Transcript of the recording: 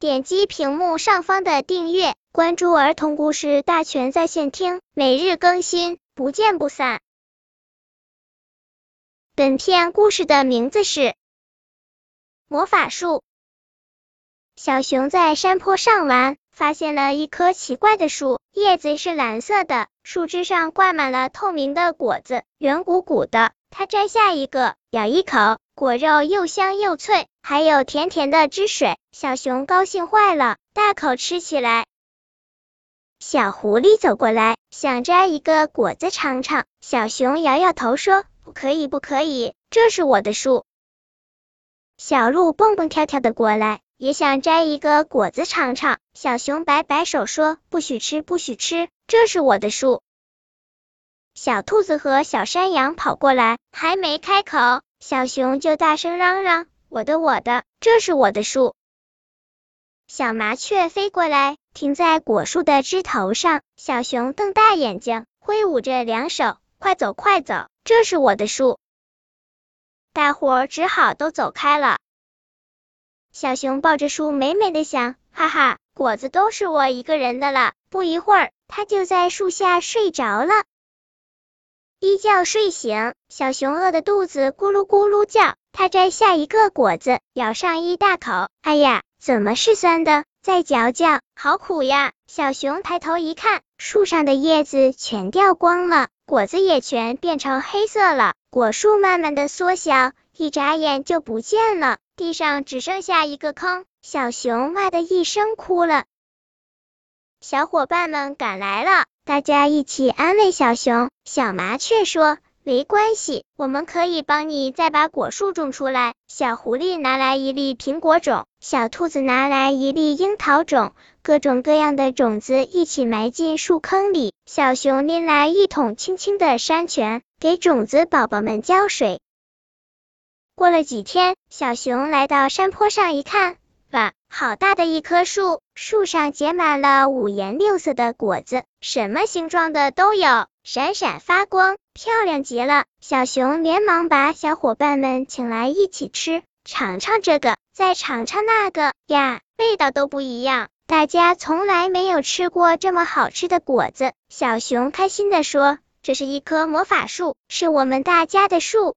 点击屏幕上方的订阅，关注儿童故事大全在线听，每日更新，不见不散。本片故事的名字是《魔法树》。小熊在山坡上玩，发现了一棵奇怪的树，叶子是蓝色的，树枝上挂满了透明的果子，圆鼓鼓的。他摘下一个，咬一口，果肉又香又脆，还有甜甜的汁水。小熊高兴坏了，大口吃起来。小狐狸走过来，想摘一个果子尝尝。小熊摇摇头说：“不可以，不可以，这是我的树。”小鹿蹦蹦跳跳的过来，也想摘一个果子尝尝。小熊摆摆手说：“不许吃，不许吃，这是我的树。”小兔子和小山羊跑过来，还没开口，小熊就大声嚷嚷：“我的，我的，这是我的树！”小麻雀飞过来，停在果树的枝头上，小熊瞪大眼睛，挥舞着两手：“快走，快走，这是我的树！”大伙儿只好都走开了。小熊抱着树，美美的想：“哈哈，果子都是我一个人的了。”不一会儿，它就在树下睡着了。一觉睡醒，小熊饿的肚子咕噜咕噜叫。它摘下一个果子，咬上一大口。哎呀，怎么是酸的？再嚼嚼，好苦呀！小熊抬头一看，树上的叶子全掉光了，果子也全变成黑色了。果树慢慢的缩小，一眨眼就不见了，地上只剩下一个坑。小熊哇的一声哭了。小伙伴们赶来了。大家一起安慰小熊。小麻雀说：“没关系，我们可以帮你再把果树种出来。”小狐狸拿来一粒苹果种，小兔子拿来一粒樱桃种，各种各样的种子一起埋进树坑里。小熊拎来一桶清清的山泉，给种子宝宝们浇水。过了几天，小熊来到山坡上一看。哇，好大的一棵树，树上结满了五颜六色的果子，什么形状的都有，闪闪发光，漂亮极了。小熊连忙把小伙伴们请来一起吃，尝尝这个，再尝尝那个，呀，味道都不一样。大家从来没有吃过这么好吃的果子。小熊开心的说：“这是一棵魔法树，是我们大家的树。”